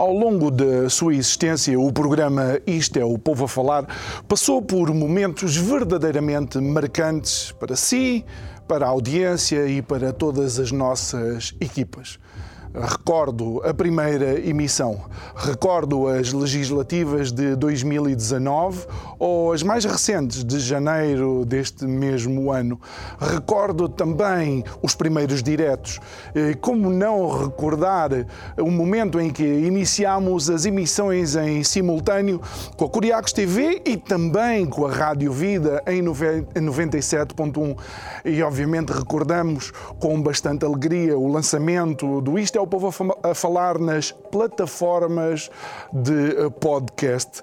Ao longo da sua existência, o programa Isto é o Povo a Falar passou por momentos verdadeiramente marcantes para si, para a audiência e para todas as nossas equipas. Recordo a primeira emissão, recordo as legislativas de 2019 ou as mais recentes de janeiro deste mesmo ano. Recordo também os primeiros diretos. Como não recordar o momento em que iniciámos as emissões em simultâneo com a Curiacos TV e também com a Rádio Vida em 97.1. E obviamente recordamos com bastante alegria o lançamento do Isto é o Povo a Falar nas plataformas de eh, podcast.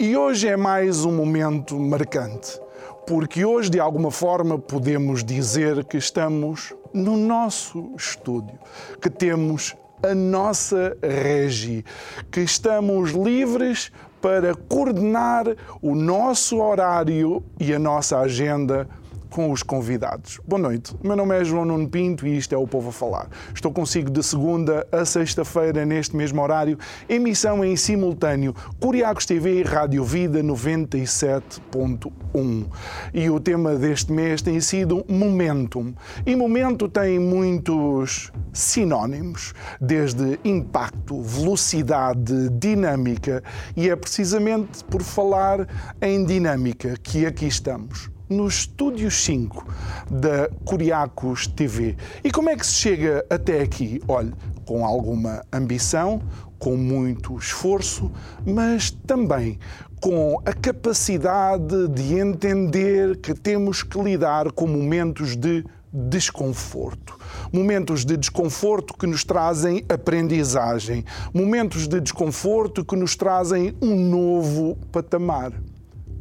E hoje é mais um momento marcante, porque hoje, de alguma forma, podemos dizer que estamos no nosso estúdio, que temos a nossa regi, que estamos livres para coordenar o nosso horário e a nossa agenda com os convidados. Boa noite, o meu nome é João Nuno Pinto e isto é o Povo a Falar. Estou consigo de segunda a sexta-feira, neste mesmo horário, emissão em simultâneo, Curiacos TV e Rádio Vida 97.1. E o tema deste mês tem sido Momentum. E Momento tem muitos sinónimos, desde impacto, velocidade, dinâmica, e é precisamente por falar em dinâmica que aqui estamos no Estúdio 5 da Curiacos TV. E como é que se chega até aqui? Olhe, com alguma ambição, com muito esforço, mas também com a capacidade de entender que temos que lidar com momentos de desconforto. Momentos de desconforto que nos trazem aprendizagem. Momentos de desconforto que nos trazem um novo patamar.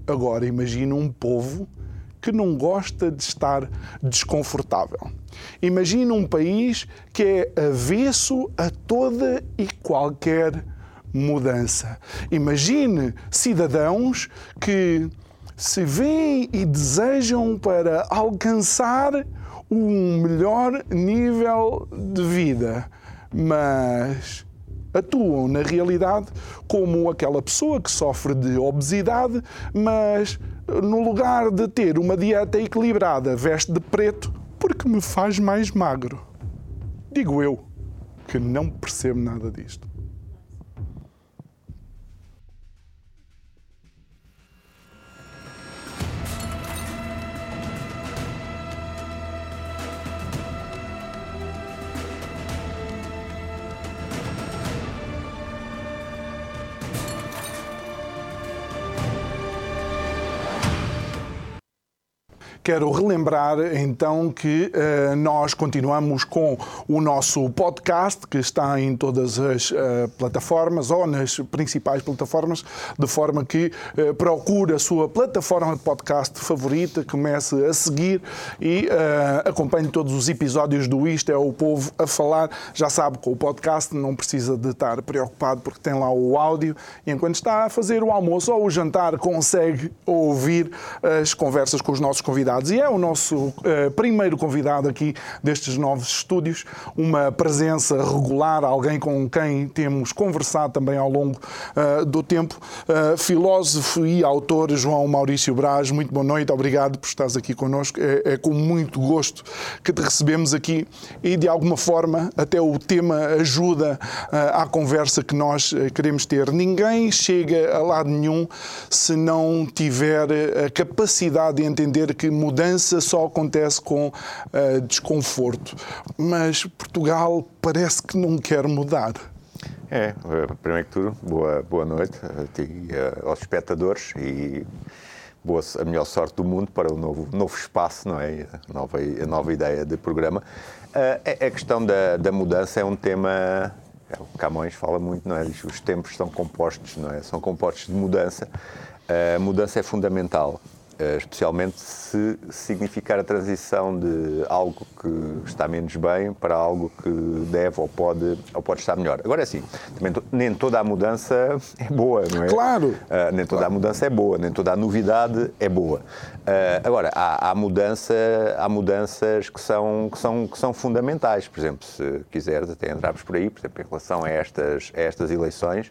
Agora imagine um povo que não gosta de estar desconfortável. Imagina um país que é avesso a toda e qualquer mudança. Imagine cidadãos que se veem e desejam para alcançar um melhor nível de vida, mas atuam na realidade como aquela pessoa que sofre de obesidade, mas no lugar de ter uma dieta equilibrada, veste de preto porque me faz mais magro. Digo eu, que não percebo nada disto. Quero relembrar então que uh, nós continuamos com o nosso podcast, que está em todas as uh, plataformas ou nas principais plataformas, de forma que uh, procure a sua plataforma de podcast favorita, comece a seguir e acompanhe todos os episódios do Isto é o Povo a Falar. Já sabe, com o podcast não precisa de estar preocupado porque tem lá o áudio e enquanto está a fazer o almoço ou o jantar consegue ouvir as conversas com os nossos convidados convidados e é o nosso uh, primeiro convidado aqui destes novos estúdios, uma presença regular, alguém com quem temos conversado também ao longo uh, do tempo, uh, filósofo e autor João Maurício Braz. Muito boa noite, obrigado por estares aqui connosco. É, é com muito gosto que te recebemos aqui e de alguma forma até o tema ajuda à conversa que nós queremos ter. Ninguém chega a lado nenhum se não tiver a capacidade de entender que mudança só acontece com uh, desconforto. Mas Portugal parece que não quer mudar. É, eh, primeiro que tudo, boa, boa noite a ti, aos espectadores e boa, a melhor sorte do mundo para o novo, novo espaço, não é? A nova, a nova ideia de programa. A, a questão da, da mudança é um tema é, o Camões fala muito, não é? Os tempos são compostos, não é? São compostos de mudança. A mudança é fundamental. Eh, especialmente se significar a transição de algo que está menos bem para algo que deve ou pode, ou pode estar melhor. Agora é assim, também, nem toda a mudança é boa, não é? Claro! Uh, nem toda claro. a mudança é boa, nem toda a novidade é boa. Uh, agora, há, há, mudança, há mudanças que são, que, são, que são fundamentais. Por exemplo, se quiseres até entrarmos por aí, por exemplo, em relação a estas, a estas eleições,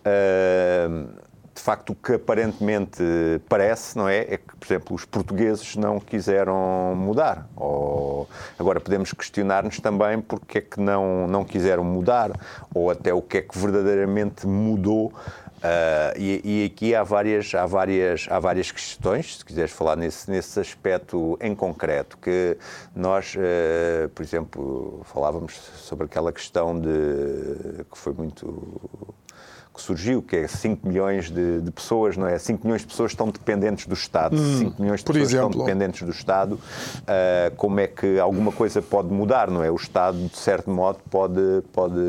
uh, de facto, o que aparentemente parece, não é? É que, por exemplo, os portugueses não quiseram mudar. Ou... Agora, podemos questionar-nos também porque é que não, não quiseram mudar, ou até o que é que verdadeiramente mudou. Uh, e, e, aqui há várias, há, várias, há várias questões, se quiseres falar nesse, nesse aspecto em concreto, que nós, uh, por exemplo, falávamos sobre aquela questão de que foi muito que surgiu, que é 5 milhões de, de, pessoas, não é? 5 milhões de pessoas estão dependentes do Estado. Hum, 5 milhões de pessoas exemplo. estão dependentes do Estado. Uh, como é que alguma coisa pode mudar, não é? O Estado, de certo modo, pode, pode,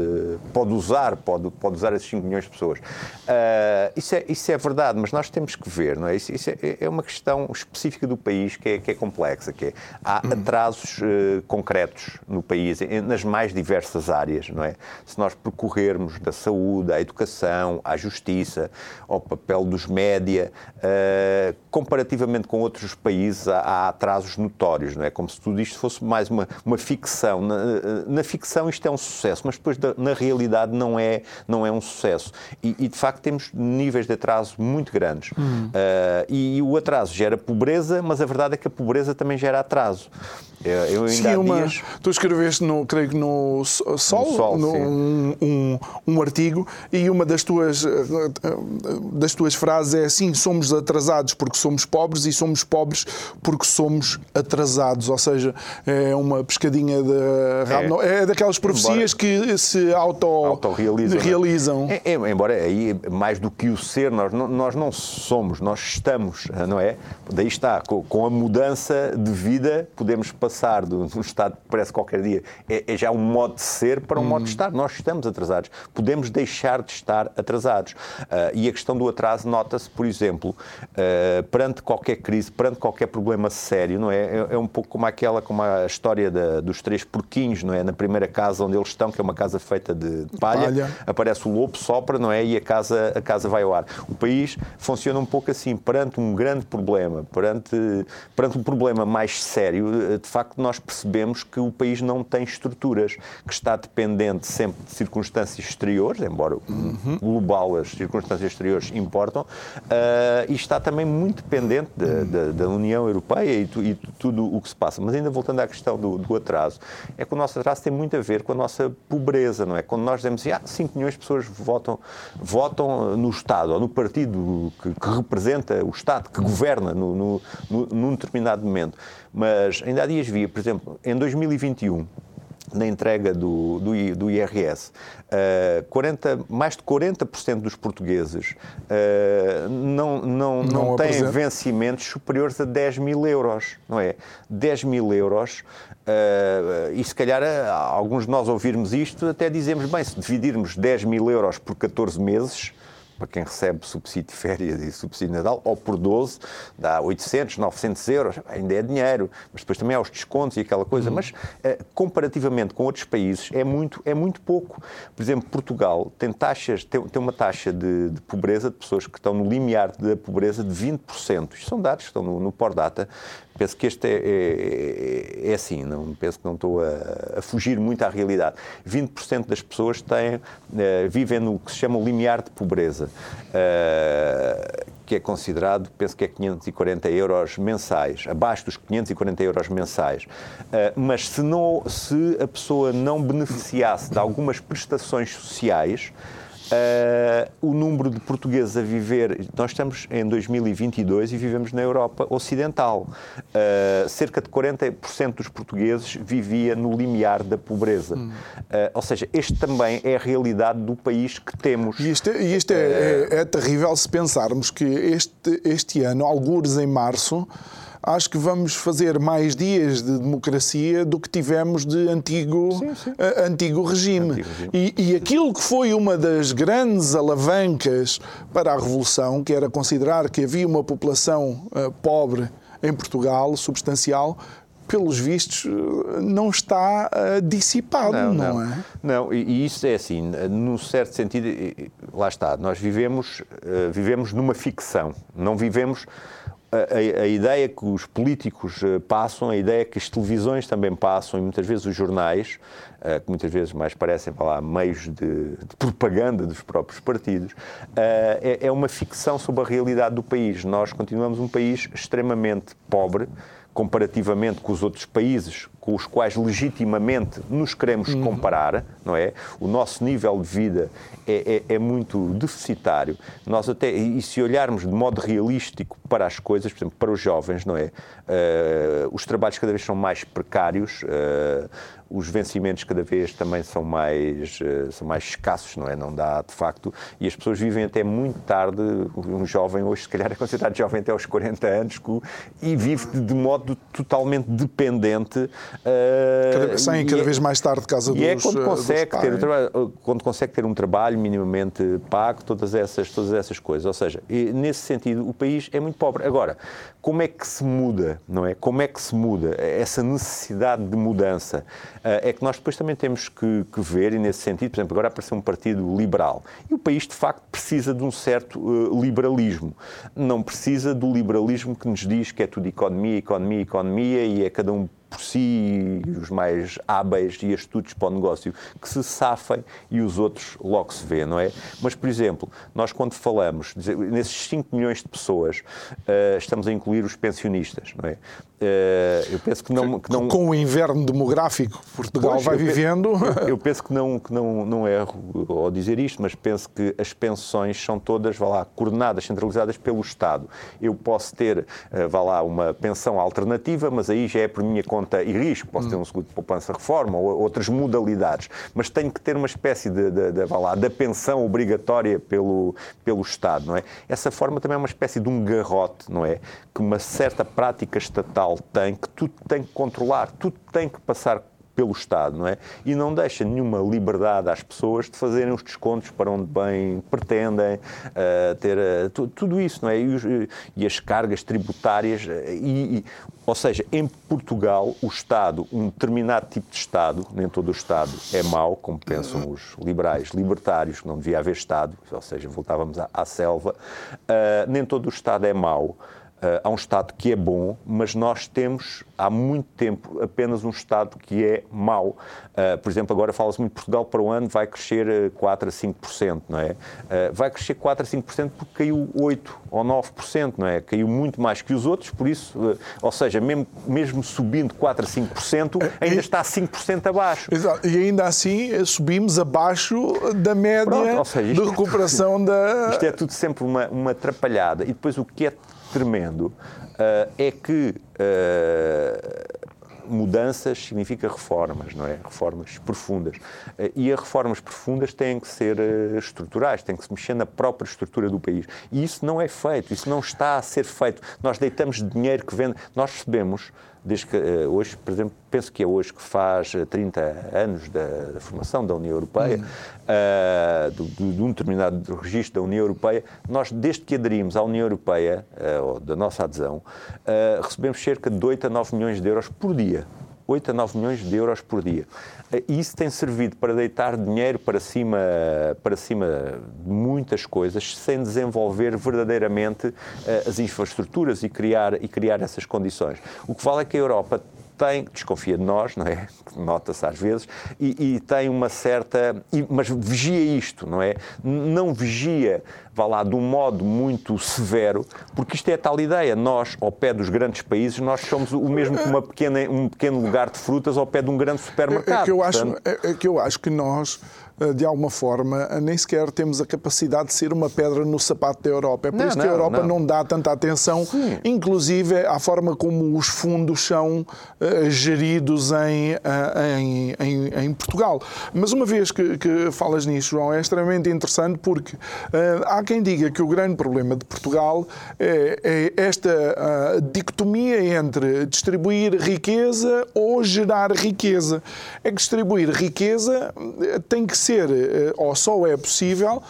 pode usar, pode, pode usar esses 5 milhões de pessoas. Uh, isso, é, isso é verdade, mas nós temos que ver, não é? Isso, isso é, é, uma questão específica do país que é, que é complexa, que é, há hum. atrasos uh, concretos no país, nas mais diversas áreas, não é? Se nós percorrermos da saúde à educação, à justiça, ao papel dos média, uh, comparativamente com outros países, há, há, atrasos notórios, não é? Como se tudo isto fosse mais uma, uma ficção. Na, eh, na ficção isto é um sucesso, mas depois da, na realidade não é, não é um sucesso. E, e, de facto temos níveis de atraso muito grandes. Hum. Uh, e, e o atraso gera pobreza, mas a verdade é que a pobreza também gera atraso. Eu ainda sim, uma, dias... Tu escreveste, no, creio que no Sol, no Sol no, um, um, um, artigo, e uma das tuas, eh, das tuas frases é assim: somos atrasados porque somos pobres e somos pobres porque somos atrasados. Ou seja, é uma pescadinha de é, é daquelas profecias embora, que se auto, realizam. realizam. É, é, embora aí, mais do que o ser, nós não, nós não somos, nós estamos, não é? Daí está, com, com a mudança de vida, podemos passar de um Estado que parece qualquer dia é, é, já um modo de ser para um hum. modo de estar. Nós estamos atrasados. Podemos deixar de estar atrasados. Uh, e a questão do atraso nota-se, por exemplo, uh, perante qualquer crise, perante qualquer problema sério, não é? É, é um pouco como aquela, como a história da, dos três porquinhos, não é? Na primeira casa onde eles estão, que é uma casa feita de palha, palha. aparece o lobo, sopra, não é? E a casa, a casa vai ao ar. O país funciona um pouco assim, perante um grande problema, perante, perante um problema mais sério, de facto nós percebemos que o país não tem estruturas, que está dependente sempre de circunstâncias exteriores, embora uhum. Global as circunstâncias exteriores importam, uh, e está também muito dependente de, de, da União Europeia e, tu, e, tudo o que se passa. Mas ainda voltando à questão do, do, atraso, é que o nosso atraso tem muito a ver com a nossa pobreza, não é? Quando nós dizemos assim, ah, 5 milhões de pessoas votam, votam no Estado ou no partido que, que representa o Estado, que governa no, no, no, num determinado momento. Mas ainda há dias via, por exemplo, em 2021, na entrega do, do, do IRS, uh, 40, mais de 40% dos portugueses uh, não, não, não, não têm vencimentos superiores a 10 mil euros, não é? 10 mil euros, uh, e se calhar alguns de nós ouvirmos isto, até dizemos, bem, se dividirmos 10 mil euros por 14 meses, para quem recebe subsídio de férias e subsídio de Natal, ou por 12, dá 800, 900 euros, ainda é dinheiro, mas depois também há os descontos e aquela coisa. Uhum. Mas, uh, comparativamente com outros países, é muito, é muito pouco. Por exemplo, Portugal tem taxas, tem, tem uma taxa de, de, pobreza de pessoas que estão no limiar da pobreza de 20%. Isto são dados que estão no, no Data. Penso que este é, é, é, assim, não, penso que não estou a, a, fugir muito à realidade. 20% das pessoas têm, uh, vivem no que se chama o limiar de pobreza, uh, que é considerado, penso que é 540 euros mensais, abaixo dos 540 euros mensais. Uh, mas se, não, se a pessoa não beneficiasse de algumas prestações sociais, Uh, o número de portugueses a viver. Nós estamos em 2022 e vivemos na Europa Ocidental. Uh, cerca de 40% dos portugueses vivia no limiar da pobreza. Hum. Uh, ou seja, este também é a realidade do país que temos. E isto, é, e isto é, é, é terrível se pensarmos que este, este ano, algures em março, acho que vamos fazer mais dias de democracia do que tivemos de antigo, sim, sim. Uh, antigo regime. Antigo regime. E, e, aquilo que foi uma das grandes alavancas para a Revolução, que era considerar que havia uma população uh, pobre em Portugal, substancial, pelos vistos, não está uh, dissipado, não, não, não, é? Não, e isso é assim, num certo sentido, lá está, nós vivemos, uh, vivemos numa ficção, não vivemos a, a, ideia que os políticos eh, passam, a ideia que as televisões também passam e muitas vezes os jornais, que muitas vezes mais parecem lá, meios de, de, propaganda dos próprios partidos, é, é uma ficção sobre a realidade do país. Nós continuamos um país extremamente pobre, comparativamente com os outros países com os quais legitimamente nos queremos uhum. comparar, não é? O nosso nível de vida é, é, é, muito deficitário. Nós até, e se olharmos de modo realístico para as coisas, por exemplo, para os jovens, não é? Uh, os trabalhos cada vez são mais precários, uh, os vencimentos cada vez também são mais, uh, são mais escassos, não é? Não dá, de facto, e as pessoas vivem até muito tarde. Um jovem hoje, se calhar, é considerado jovem até aos 40 anos e vive de modo totalmente dependente. Uh, cada, sem cada é, vez mais tarde de casa e dos é quando consegue, ter, quando consegue ter um trabalho minimamente pago, todas essas, todas essas coisas. Ou seja, nesse sentido, o país é muito pobre. Agora, como é que se muda, não é? Como é que se muda essa necessidade de mudança? Eh, é que nós depois também temos que, que, ver, e nesse sentido, por exemplo, agora apareceu um partido liberal. E o país, de facto, precisa de um certo uh, liberalismo. Não precisa do liberalismo que nos diz que é tudo economia, economia, economia e é cada um por si, os mais hábeis e astutos para o negócio que se safem e os outros logo se vê, não é? Mas, por exemplo, nós quando falamos, nesses 5 milhões de pessoas, uh, estamos a incluir os pensionistas, não é? Uh, eu penso que não, que não... Com o inverno demográfico que Portugal pois, vai eu vivendo... Penso, eu penso que não, que não, não erro ao dizer isto, mas penso que as pensões são todas, vá lá, coordenadas, centralizadas pelo Estado. Eu posso ter, uh, vá lá, uma pensão alternativa, mas aí já é por minha conta conta e risco, posso ter um seguro de poupança-reforma ou outras modalidades, mas tenho que ter uma espécie de, de, de, de lá, da pensão obrigatória pelo, pelo Estado, não é? Essa forma também é uma espécie de um garrote, não é? Que uma certa prática estatal tem, que tudo tem que controlar, tudo tem que passar pelo Estado, não é? E não deixa nenhuma liberdade às pessoas de fazerem os descontos para onde bem pretendem, uh, ter uh, tudo isso, não é? E, os, e as cargas tributárias, uh, e, e, ou seja, em Portugal, o Estado, um determinado tipo de Estado, nem todo o Estado é mau, como pensam os liberais libertários, que não devia haver Estado, ou seja, voltávamos à, à selva, nem todo o Estado é mau. Uh, há um Estado que é bom, mas nós temos há muito tempo apenas um Estado que é mau. Uh, por exemplo, agora fala-se muito de Portugal para o ano vai crescer 4 a 5%, não é? Uh, vai crescer 4 a 5% porque caiu 8 ou 9%, não é? Caiu muito mais que os outros, por isso, ou seja, mesmo, mesmo subindo 4 a 5%, ainda está 5% abaixo. Exato. E ainda assim subimos abaixo da média Pronto, seja, de recuperação da. Isto é tudo sempre uma, uma atrapalhada. E depois o que é tremendo uh, é que uh, mudanças significa reformas, não é? Reformas profundas. Uh, e as reformas profundas têm que ser estruturais, têm que se mexer na própria estrutura do país. E isso não é feito, isso não está a ser feito. Nós deitamos dinheiro que vende. Nós recebemos desde que uh, hoje, por exemplo, penso que é hoje que faz 30 eh, anos da, da formação da União Europeia, uh, de, de, um determinado registro da União Europeia, nós, desde que aderimos à União Europeia, uh, ou da nossa adesão, recebemos cerca de 8 a 9 milhões de euros por dia. 8 a 9 milhões de euros por dia. E isso tem servido para deitar dinheiro para cima, para cima de muitas coisas, sem desenvolver verdadeiramente as infraestruturas e criar, e criar essas condições. O que vale é que a Europa tem, desconfia de nós, não é? Nota-se às vezes, e, e, tem uma certa. E, mas vigia isto, não é? Não vigia, vá lá, de um modo muito severo, porque isto é a tal ideia. Nós, ao pé dos grandes países, nós somos o mesmo que uma pequena, um pequeno lugar de frutas ao pé de um grande supermercado. É, é que eu acho, é, é que, eu acho que nós de alguma forma, nem sequer temos a capacidade de ser uma pedra no sapato da Europa. É por não, isso que a Europa não. não. dá tanta atenção, Sim. inclusive à forma como os fundos são uh, geridos em, uh, em, em, em, Portugal. Mas uma vez que, que, falas nisso, João, é extremamente interessante porque uh, há quem diga que o grande problema de Portugal é, é esta dicotomia entre distribuir riqueza ou gerar riqueza. É que distribuir riqueza tem que ser, ou só é possível,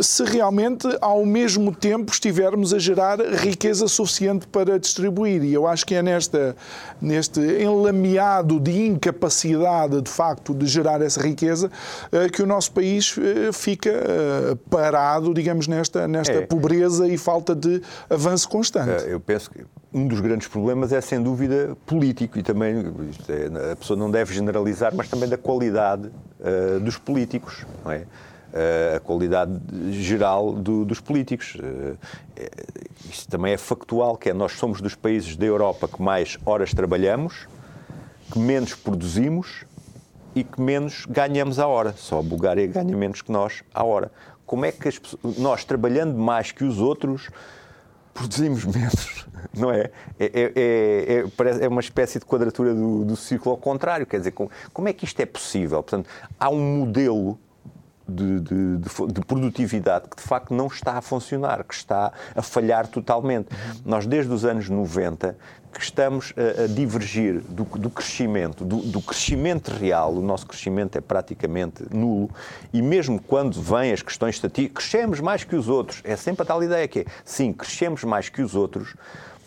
se realmente ao mesmo tempo estivermos a gerar riqueza suficiente para distribuir. E eu acho que é nesta, neste enlameado de incapacidade, de facto, de gerar essa riqueza, eh, que o nosso país eh, fica eh, parado, digamos, nesta, nesta é. pobreza e falta de avanço constante. Eu penso que um dos grandes problemas é, sem dúvida, político e também é, a pessoa não deve generalizar, mas também da qualidade uh, dos políticos, não é? Uh, a qualidade geral do, dos políticos. Uh, isto também é factual, que é nós somos dos países da Europa que mais horas trabalhamos, que menos produzimos e que menos ganhamos à hora. Só a Bulgária ganha menos que nós à hora. Como é que as, nós, trabalhando mais que os outros, produzimos menos? Não é? É, é, é, é, é uma espécie de quadratura do, do círculo ao contrário. Quer dizer, como, como é que isto é possível? Portanto, há um modelo de, de, de, produtividade que de facto não está a funcionar, que está a falhar totalmente. Nós, desde os anos 90, que estamos a, a divergir do, do crescimento, do, do, crescimento real, o nosso crescimento é praticamente nulo, e mesmo quando vêm as questões estatísticas, crescemos mais que os outros, é sempre a tal ideia que é, sim, crescemos mais que os outros,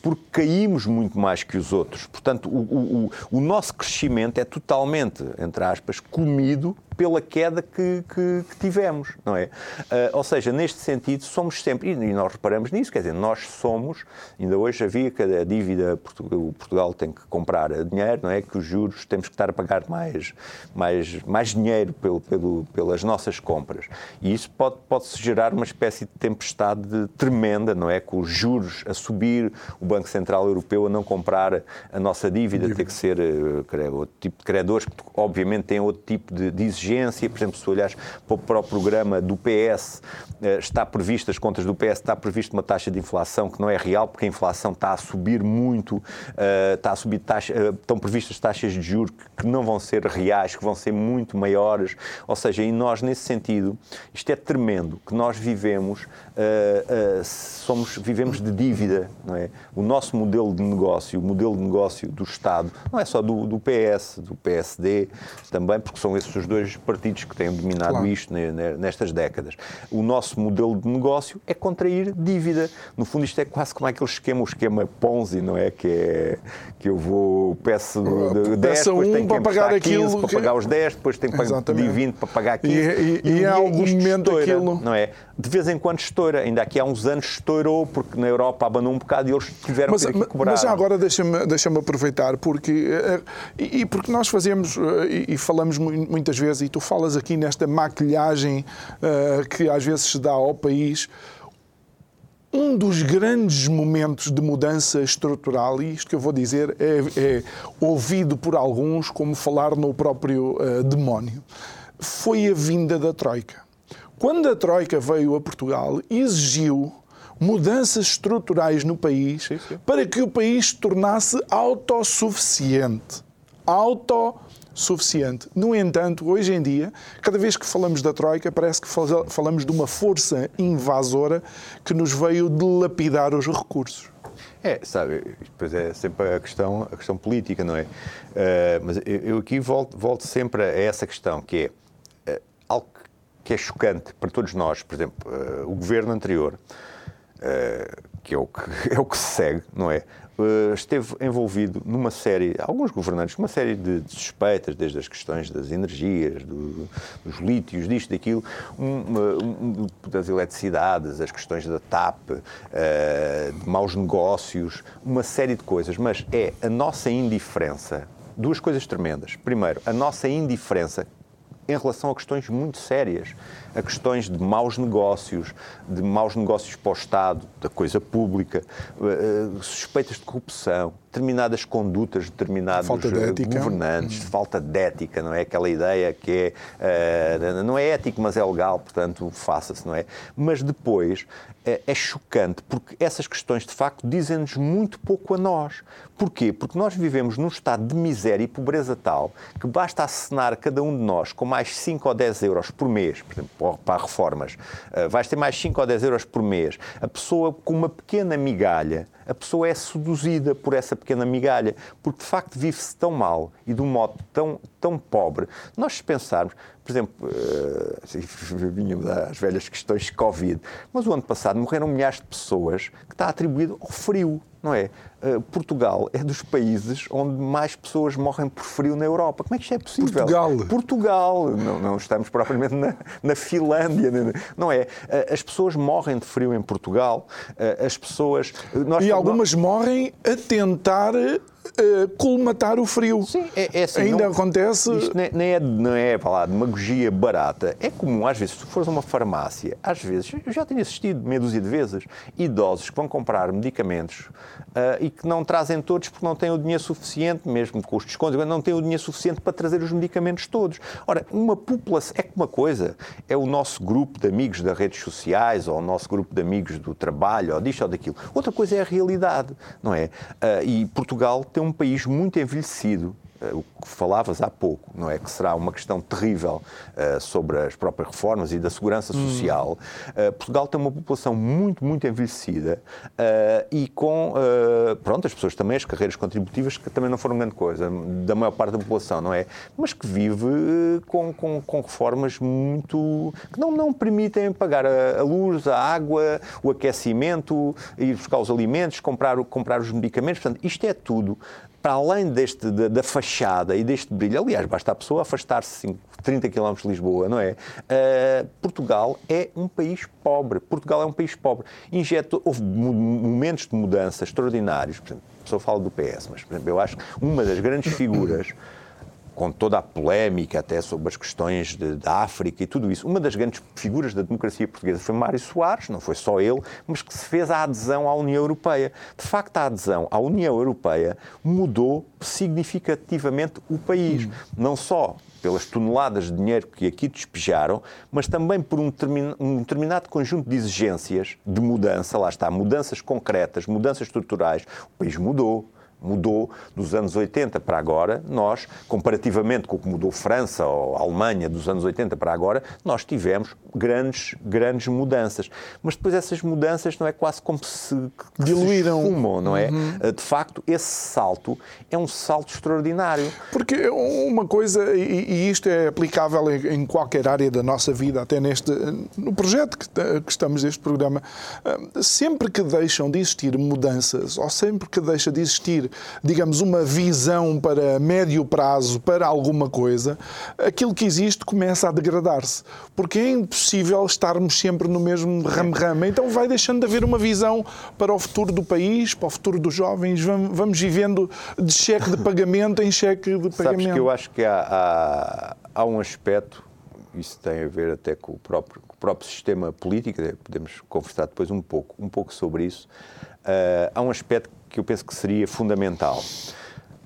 porque caímos muito mais que os outros. Portanto, o, o, o nosso crescimento é totalmente, entre aspas, comido pela queda que, que, que tivemos, não é? Uh, ou seja, neste sentido, somos sempre, e nós reparamos nisso, quer dizer, nós somos, ainda hoje havia que a dívida, o Portugal tem que comprar dinheiro, não é? Que os juros, temos que estar a pagar mais, mais, mais dinheiro pelo, pelo, pelas nossas compras. E isso pode, pode-se gerar uma espécie de tempestade tremenda, não é? Com os juros a subir, o Banco Central Europeu a não comprar a nossa dívida, dívida. ter que ser uh, outro tipo de credores, que obviamente têm outro tipo de, de exigência exigência, por exemplo, se olhares para o programa do PS, eh, está previsto, as contas do PS, está previsto uma taxa de inflação que não é real, porque a inflação está a subir muito, eh, está a subir taxa, eh, estão previstas taxas de juros que não vão ser reais, que vão ser muito maiores, ou seja, e nós, nesse sentido, isto é tremendo, que nós vivemos, somos, vivemos de dívida, não é? O nosso modelo de negócio, o modelo de negócio do Estado, não é só do, do PS, do PSD também, porque são esses os dois partidos que têm dominado claro. isto nestas décadas. O nosso modelo de negócio é contrair dívida. No fundo, isto é quase como aquele esquema, o esquema Ponzi, não é? Que é que eu vou, peço 10, depois um tenho que pagar 15 aquilo para pagar os 10, depois tenho que pedir 20 para pagar 15. E, e, e, e em algum momento estoura, aquilo... Não é? De vez em quando estoura. Ainda aqui há uns anos estourou, porque na Europa abanou um bocado e eles tiveram mas, que cobrar. Mas já agora deixa-me deixa aproveitar, porque, eh, e, porque nós fazemos eh, e falamos muitas vezes, e tu falas aqui nesta maquilhagem uh, que às vezes se dá ao país, um dos grandes momentos de mudança estrutural, e isto que eu vou dizer é, é ouvido por alguns como falar no próprio uh, demónio, foi a vinda da Troika. Quando a Troika veio a Portugal, exigiu mudanças estruturais no país sim, sim. para que o país se tornasse autossuficiente. Autossuficiente suficiente. No entanto, hoje em dia, cada vez que falamos da Troika, parece que falamos de uma força invasora que nos veio dilapidar os recursos. É, sabe, depois é sempre a questão, a questão política, não é? Uh, mas eu aqui volto, volto sempre a essa questão, que é uh, algo que é chocante para todos nós. Por exemplo, uh, o governo anterior, que é o que, é o que se segue, não é? Eh, esteve envolvido numa série, alguns governantes, numa série de, suspeitas, desde as questões das energias, do, dos lítios, disto, daquilo, um, um, das eletricidades, as questões da TAP, uh, de maus negócios, uma série de coisas, mas é a nossa indiferença. Duas coisas tremendas. Primeiro, a nossa indiferença em relação a questões muito sérias, a questões de maus negócios, de maus negócios para o Estado, da coisa pública, uh, suspeitas de corrupção, determinadas condutas, determinados falta de ética. governantes, de falta de ética, não é? Aquela ideia que é, uh, não é ético, mas é legal, portanto, faça-se, não é? Mas depois é, é chocante, porque essas questões, de facto, dizem-nos muito pouco a nós. Porquê? Porque nós vivemos num estado de miséria e pobreza tal que basta acenar cada um de nós com mais 5 ou 10 euros por mês, por exemplo, para reformas, uh, vais ter mais 5 ou 10 euros por mês. A pessoa com uma pequena migalha, a pessoa é seduzida por essa pequena migalha, porque de facto vive-se tão mal e de um modo tão, tão pobre. Nós, pensarmos, por exemplo, uh, vinhamos às velhas questões de Covid, mas o ano passado morreram milhares de pessoas que está atribuído ao frio não é? Uh, Portugal é dos países onde mais pessoas morrem por frio na Europa. Como é que isto é possível? Portugal. Portugal. Não, não estamos propriamente na, na Finlândia, não é? Uh, as pessoas morrem de frio em Portugal. Uh, as pessoas. Nós, e algumas nós... morrem a tentar uh, colmatar o frio. Sim, é, é assim, Ainda não, acontece. Isto nem é, não é falar de demagogia barata. É comum, às vezes, se tu fores a uma farmácia, às vezes, eu já tenho assistido meia dúzia de vezes, idosos que vão comprar medicamentos uh, e que não trazem todos porque não têm o dinheiro suficiente, mesmo com os descontos, não têm o dinheiro suficiente para trazer os medicamentos todos. Ora, uma população, é que uma coisa é o nosso grupo de amigos das redes sociais ou o nosso grupo de amigos do trabalho ou disto ou daquilo. Outra coisa é a realidade, não é? Uh, e Portugal tem um país muito envelhecido o que falavas há pouco, não é? Que será uma questão terrível uh, sobre as próprias reformas e da segurança hum. social. Hum. Uh, Portugal tem uma população muito, muito envelhecida uh, e com, pronto, as pessoas também, as carreiras contributivas, que também não foram grande coisa, da maior parte da população, não é? Mas que vive com, com, com, reformas muito. que não, não permitem pagar a, a, luz, a água, o aquecimento, ir buscar os alimentos, comprar, comprar os medicamentos. Portanto, isto é tudo para além deste, da, da, fachada e deste brilho, aliás, basta a pessoa afastar-se 30 km de Lisboa, não é? Uh, Portugal é um país pobre. Portugal é um país pobre. Injetou, houve momentos de mudança extraordinários. Por exemplo, a pessoa fala do PS, mas, por exemplo, eu acho que uma das grandes figuras com toda a polémica até sobre as questões da África e tudo isso. Uma das grandes figuras da democracia portuguesa foi Mário Soares, não foi só ele, mas que se fez a adesão à União Europeia. De facto, a adesão à União Europeia mudou significativamente o país. Hum. Não só pelas toneladas de dinheiro que aqui despejaram, mas também por um, um, determinado conjunto de exigências de mudança, lá está, mudanças concretas, mudanças estruturais. O país mudou mudou dos anos 80 para agora. Nós, comparativamente com o que mudou França ou Alemanha dos anos 80 para agora, nós tivemos grandes, grandes mudanças. Mas depois essas mudanças não é quase como se diluíram, se não é? Uhum. Eh, de facto, esse salto é um salto extraordinário. Porque uma coisa, e isto é aplicável em qualquer área da nossa vida, até neste no projeto que, que estamos neste programa, eh, sempre que deixam de existir mudanças ou sempre que deixa de existir digamos, uma visão para médio prazo para alguma coisa, aquilo que existe começa a degradar-se. Porque é impossível estarmos sempre no mesmo ramo-ramo. Então vai deixando de haver uma visão para o futuro do país, para o futuro dos jovens. Vamos vivendo de cheque de pagamento em cheque de pagamento. Sabes que eu acho que há, há, há um aspecto, isso tem a ver até com o próprio, o próprio sistema político, podemos conversar depois um pouco, um pouco sobre isso. Uh, há um aspecto que eu penso que seria fundamental.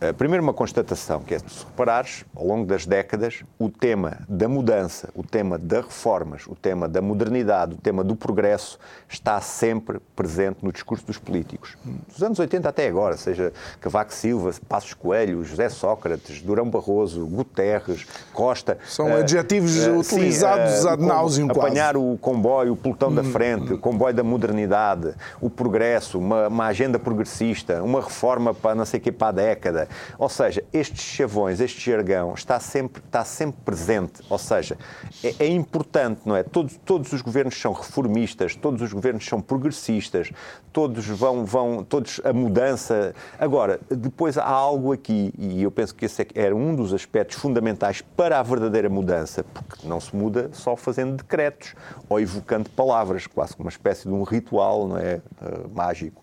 Eh, primeiro, uma constatação, que é, se reparares, ao longo das décadas, o tema da mudança, o tema das reformas, o tema da modernidade, o tema do progresso, está sempre presente no discurso dos políticos. Dos anos 80 até agora, seja Cavaco Silva, Passos Coelho, José Sócrates, Durão Barroso, Guterres, Costa. São uh, adjetivos uh, utilizados sim, uh, ad nauseam Apanhar o comboio, o pelotão hum. da frente, o comboio da modernidade, o progresso, uma, uma agenda progressista, uma reforma para não sei o que para a década, ou seja, estes chavões, este jargão está sempre, está sempre presente. Ou seja, é, é importante, não é? Todos, todos os governos são reformistas, todos os governos são progressistas, todos vão, vão, todos a mudança. Agora, depois há algo aqui, e eu penso que esse é era um dos aspectos fundamentais para a verdadeira mudança, porque não se muda só fazendo decretos ou evocando palavras, quase como uma espécie de um ritual, não é? Uh, mágico.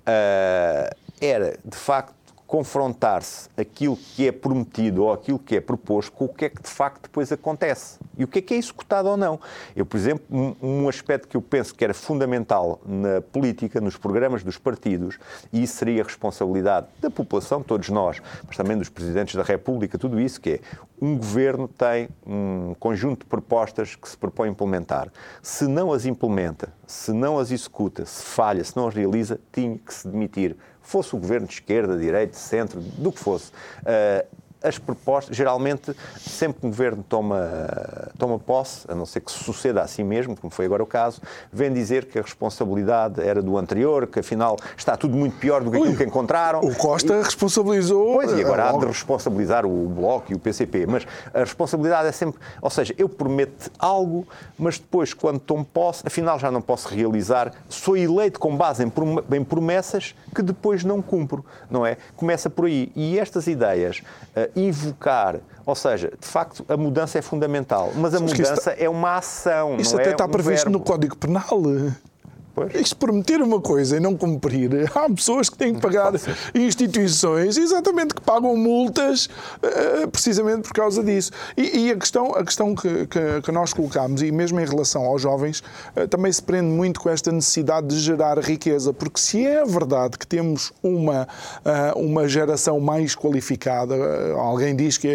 Uh, era, de facto, confrontar-se aquilo que é prometido ou aquilo que é proposto com o que é que de facto depois acontece. E o que é que é executado ou não? Eu, por exemplo, um, um aspecto que eu penso que era fundamental na política, nos programas dos partidos, e isso seria a responsabilidade da população, todos nós, mas também dos presidentes da República, tudo isso, que é um governo tem um conjunto de propostas que se propõe implementar. Se não as implementa, se não as executa, se falha, se não as realiza, tinha que se demitir. Fosse o governo de esquerda, direita, centro, do que fosse. Uh, as propostas, geralmente, sempre que um governo toma, toma posse, a não ser que suceda assim mesmo, como foi agora o caso, vem dizer que a responsabilidade era do anterior, que afinal está tudo muito pior do que aquilo que encontraram. O Costa e, responsabilizou. Pois, e agora há de responsabilizar o Bloco e o PCP, mas a responsabilidade é sempre. Ou seja, eu prometo algo, mas depois, quando tomo posse, afinal já não posso realizar, sou eleito com base em promessas que depois não cumpro, não é? Começa por aí. E estas ideias invocar. Ou seja, de facto, a mudança é fundamental, mas a mudança está... é uma ação. Isto até é está um previsto verbo. no Código Penal. Pois. Isto prometer uma coisa e não cumprir, há pessoas que têm que pagar instituições, exatamente, que pagam multas uh, precisamente por causa disso. E, e, a questão, a questão que, que, que, nós colocamos, e mesmo em relação aos jovens, uh, também se prende muito com esta necessidade de gerar riqueza, porque se é verdade que temos uma, uh, uma geração mais qualificada, alguém diz que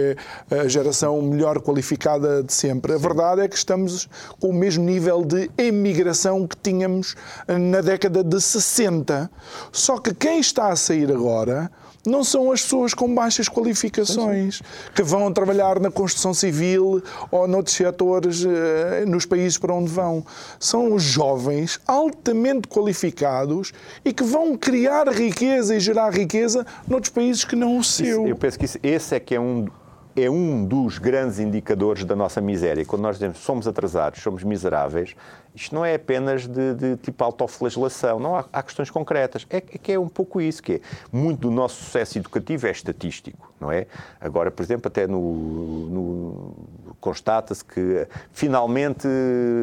é a geração melhor qualificada de sempre, a verdade é que estamos com o mesmo nível de emigração que tínhamos na década de 60. Só que quem está a sair agora não são as pessoas com baixas qualificações que vão trabalhar na construção civil ou noutros setores eh, nos países para onde vão. São os jovens altamente qualificados e que vão criar riqueza e gerar riqueza noutros países que não o seu. eu penso que isso, esse é que é um, é um dos grandes indicadores da nossa miséria. Quando nós dizemos somos atrasados, somos miseráveis, isto não é apenas de, de tipo autoflagelação, não há, há questões concretas. É, é, que é um pouco isso, que é muito do nosso sucesso educativo é estatístico, não é? Agora, por exemplo, até no, no constata-se que finalmente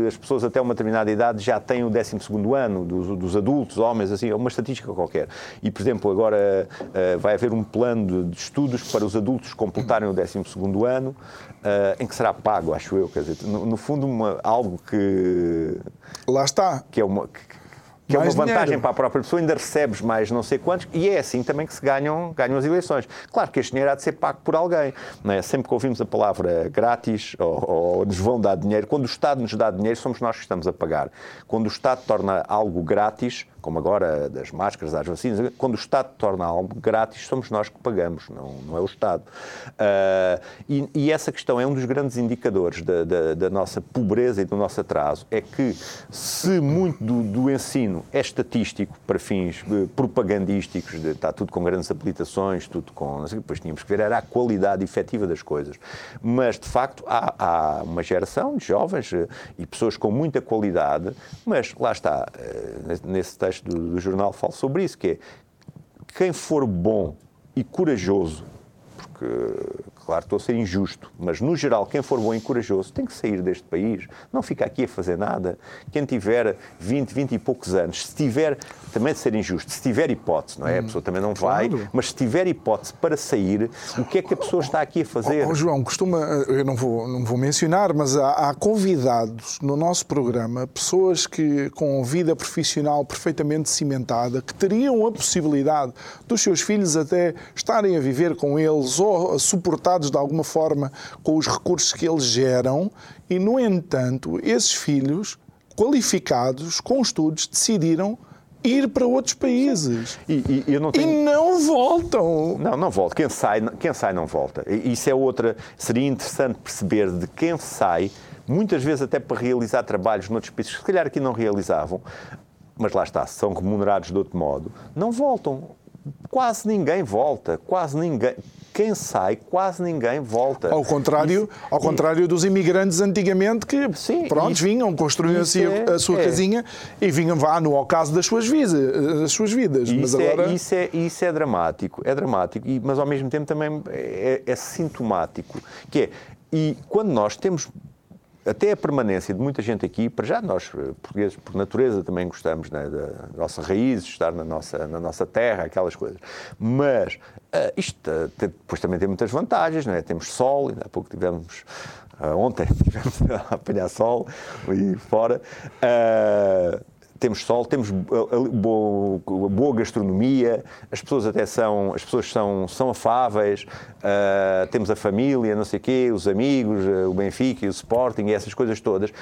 as pessoas até uma determinada idade já têm o 12 ano dos, dos, adultos, homens, assim, é uma estatística qualquer. E, por exemplo, agora uh, vai haver um plano de, de, estudos para os adultos completarem o 12 ano, uh, em que será pago, acho eu, quer dizer, no, no fundo uma, algo que Lá está. Que é uma, que é uma vantagem dinheiro. para a própria pessoa, ainda recebes mais não sei quantos, e é assim também que se ganham, ganham as eleições. Claro que este dinheiro há de ser pago por alguém. Não é? Sempre que ouvimos a palavra grátis ou, ou nos vão dar dinheiro, quando o Estado nos dá dinheiro, somos nós que estamos a pagar. Quando o Estado torna algo grátis, como agora das máscaras, das vacinas, quando o Estado torna algo grátis, somos nós que pagamos, não, não é o Estado. Uh, e, e, essa questão é um dos grandes indicadores da, da, da, nossa pobreza e do nosso atraso, é que se muito do, do ensino é estatístico para fins eh, propagandísticos, de, está tudo com grandes habilitações, tudo com. Depois tínhamos que ver, era a qualidade efetiva das coisas. Mas, de facto, há, há uma geração de jovens eh, e pessoas com muita qualidade, mas lá está, nesse texto do, do jornal falo sobre isso, que é quem for bom e corajoso, porque Claro, estou a ser injusto, mas no geral, quem for bom e corajoso tem que sair deste país, não fica aqui a fazer nada. Quem tiver 20, 20 e poucos anos, se tiver, também de ser injusto, se tiver hipótese, não é? A pessoa também não vai, claro. mas se tiver hipótese para sair, o que é que a pessoa está aqui a fazer? Oh, oh João, costuma, eu não vou, não vou mencionar, mas há, há convidados no nosso programa, pessoas que com vida profissional perfeitamente cimentada, que teriam a possibilidade dos seus filhos até estarem a viver com eles ou a suportar de alguma forma com os recursos que eles geram e, no entanto, esses filhos qualificados com estudos decidiram ir para outros países. E, e, não tenho... e, não voltam. Não, não volta. Quem sai, quem sai não volta. Isso é outra. Seria interessante perceber de quem sai, muitas vezes até para realizar trabalhos noutros países que se calhar aqui não realizavam, mas lá está, são remunerados de outro modo, não voltam. Quase ninguém volta, quase ninguém quem sai, quase ninguém volta. Ao contrário, isso, ao contrário dos imigrantes antigamente que sim, pronto, isso, vinham, construíam assim é, a sua é. casinha e vinham vá no ocaso das suas vidas. Das suas vidas. Isso, mas agora... é, isso, é, isso é dramático, é dramático, mas ao mesmo tempo também é, é sintomático. Que é, e quando nós temos até a permanência de muita gente aqui, para já nós, eh, portugueses, por natureza, também gostamos né, da nossa raiz, estar na nossa, na nossa terra, aquelas coisas. Mas Uh, isto uh, depois também tem muitas vantagens, não é? Temos sol, ainda há pouco tivemos, uh, ontem tivemos a apanhar sol ali fora. Temos sol, temos boa, boa, gastronomia, as pessoas até são, as pessoas são, são afáveis, temos a família, não sei o quê, os amigos, o Benfica e o Sporting e essas coisas todas.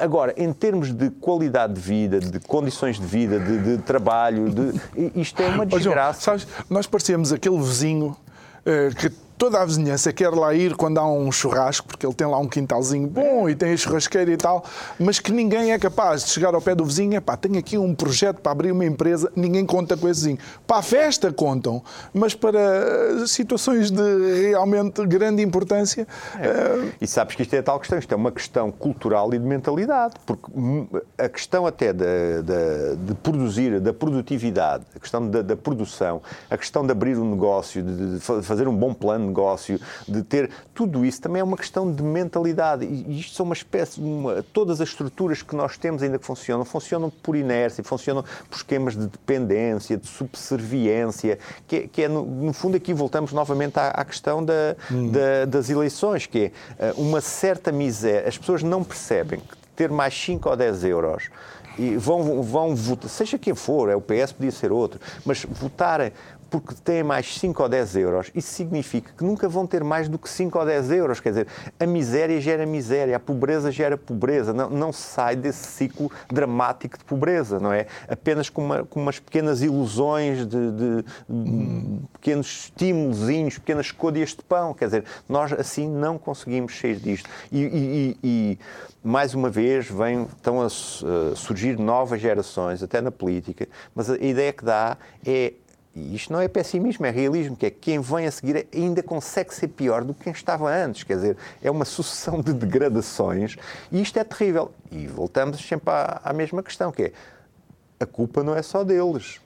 agora, em termos de qualidade de vida, de condições de vida, de, de trabalho, de, isto é uma desgraça. João, sabes, nós parecemos aquele vizinho uh, que toda a vizinhança quer lá ir quando há um churrasco, porque ele tem lá um quintalzinho bom e tem a churrasqueira e tal, mas que ninguém é capaz de chegar ao pé do vizinho, é pá, tenho aqui um projeto para abrir uma empresa, ninguém conta com esse vizinho. Para a festa contam, mas para situações de realmente grande importância... É. Uh... E sabes que isto é tal questão, isto é uma questão cultural e de mentalidade, porque a questão até de, de, de produzir, da produtividade, a questão da, da, produção, a questão de abrir um negócio, de, de fazer um bom plano negócio, de ter. Tudo isso também é uma questão de mentalidade. E isto são uma espécie. Uma, todas as estruturas que nós temos ainda que funcionam, funcionam por inércia, funcionam por esquemas de dependência, de subserviência, que é, que é no, no, fundo, aqui voltamos novamente à, à questão da, hum. da, das eleições, que é eh, uma certa miséria. As pessoas não percebem que ter mais 5 ou 10 euros e vão, vão votar, seja quem for, é o PS, podia ser outro, mas votarem porque têm mais 5 ou 10 euros, isso significa que nunca vão ter mais do que 5 ou 10 euros. Quer dizer, a miséria gera miséria, a pobreza gera pobreza. Não, não se sai desse ciclo dramático de pobreza, não é? Apenas com, uma, com umas pequenas ilusões, de, de hum. pequenos estímulos, pequenas escolhas de pão. Quer dizer, nós assim não conseguimos sair disto. E, e, e mais uma vez, vem, estão a surgir novas gerações, até na política, mas a ideia que dá é e isto não é pessimismo, é realismo, que é que quem vem a seguir ainda consegue ser pior do que quem estava antes. Quer dizer, é uma sucessão de degradações e isto é terrível. E voltamos sempre à, à mesma questão, que é a culpa não é só deles.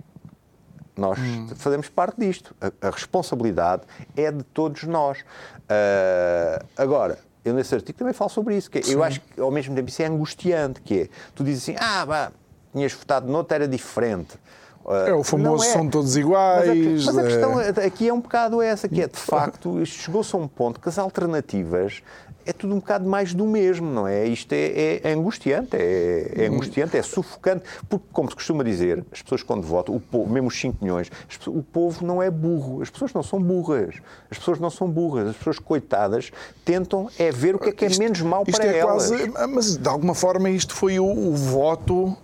Nós hum. fazemos parte disto. A, a, responsabilidade é de todos nós. Uh, agora, eu nesse artigo também falo sobre isso, que é, eu acho que ao mesmo tempo isso é angustiante, que é, tu dizes assim, ah, bah, tinhas votado noutro, era diferente. É o famoso é. são todos iguais. Mas a, mas a questão é... aqui é um bocado essa, que é de facto, chegou-se a um ponto que as alternativas é tudo um bocado mais do mesmo, não é? Isto é, é, é angustiante, é, é, angustiante, é sufocante, porque, como se costuma dizer, as pessoas quando votam, o povo, mesmo os 5 milhões, o povo não é burro, as pessoas não são burras, as pessoas não são burras, as pessoas coitadas tentam é ver o que é que é isto, menos mau para é elas. Quase, mas de alguma forma isto foi o, o voto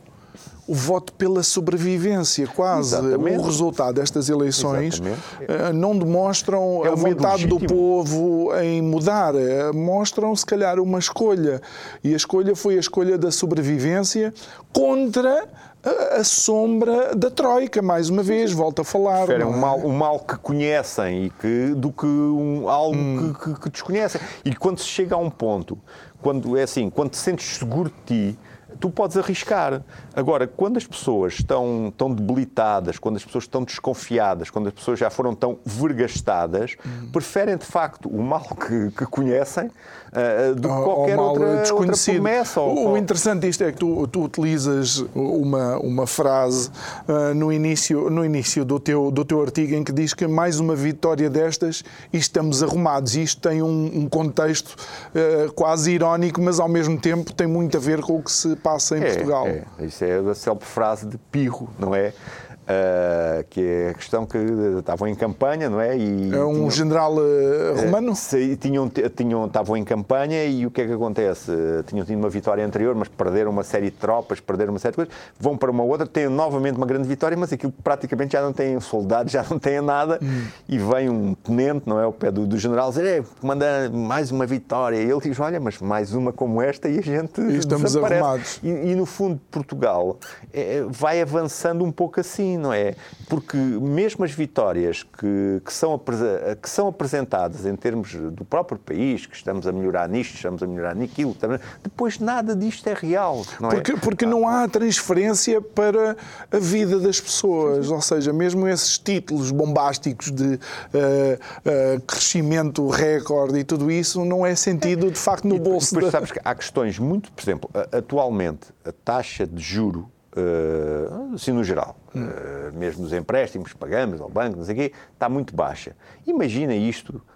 o voto pela sobrevivência, quase. Exatamente. O resultado destas eleições Exatamente. Eh, não demonstram é a vontade legítimo. do povo em mudar, eh, mostram se calhar uma escolha. E a escolha foi a escolha da sobrevivência contra a, sombra da Troika, mais uma vez, volto a falar. Preferem um é? mal, um mal que conhecem e que, do que um, algo hum. que, que, que desconhecem. E quando se chega a um ponto, quando é assim, quando te sentes seguro de ti, tu podes arriscar. Agora, quando as pessoas estão tão debilitadas, quando as pessoas estão desconfiadas, quando as pessoas já foram tão vergastadas, uhum. preferem de facto o mal que, que conhecem uh, do que qualquer outra, desconhecido. outra promessa. O, o interessante disto é que tu, tu utilizas uma, uma frase uh, no início, no início do, teu, do teu artigo em que diz que mais uma vitória destas e estamos arrumados. E isto tem um, um contexto uh, quase irónico, mas ao mesmo tempo tem muito a ver com o que se passa em é, Portugal. É. Isso é a célebre frase de Pirro, não é? Uh, que é a questão que estavam em campanha, não é? E é um tinham, general uh, romano? Uh, tinham, tinham, estavam em campanha e o que é que acontece? Tinham tido uma vitória anterior, mas perderam uma série de tropas, perderam uma série de coisas, vão para uma outra, têm novamente uma grande vitória, mas aquilo praticamente já não têm soldados, já não têm nada, hum. e vem um tenente, não é? O pé do, do general, dizer, manda mais uma vitória. E ele diz, olha, mas mais uma como esta e a gente e estamos desaparece. arrumados. E, e, no fundo, Portugal é, vai avançando um pouco assim não é? Porque mesmo as vitórias que, que, são, que são apresentadas em termos do próprio país, que estamos a melhorar nisto, estamos a melhorar naquilo, depois nada disto é real, não porque, é? Porque não há transferência para a vida das pessoas, ou seja, mesmo esses títulos bombásticos de uh, uh, crescimento recorde e tudo isso não é sentido de facto no bolso. Depois da... sabes que há questões muito, por exemplo, atualmente a taxa de juro assim no geral, hum. mesmo os empréstimos que pagamos ao banco, não sei o quê, está muito baixa. Imagina isto eh,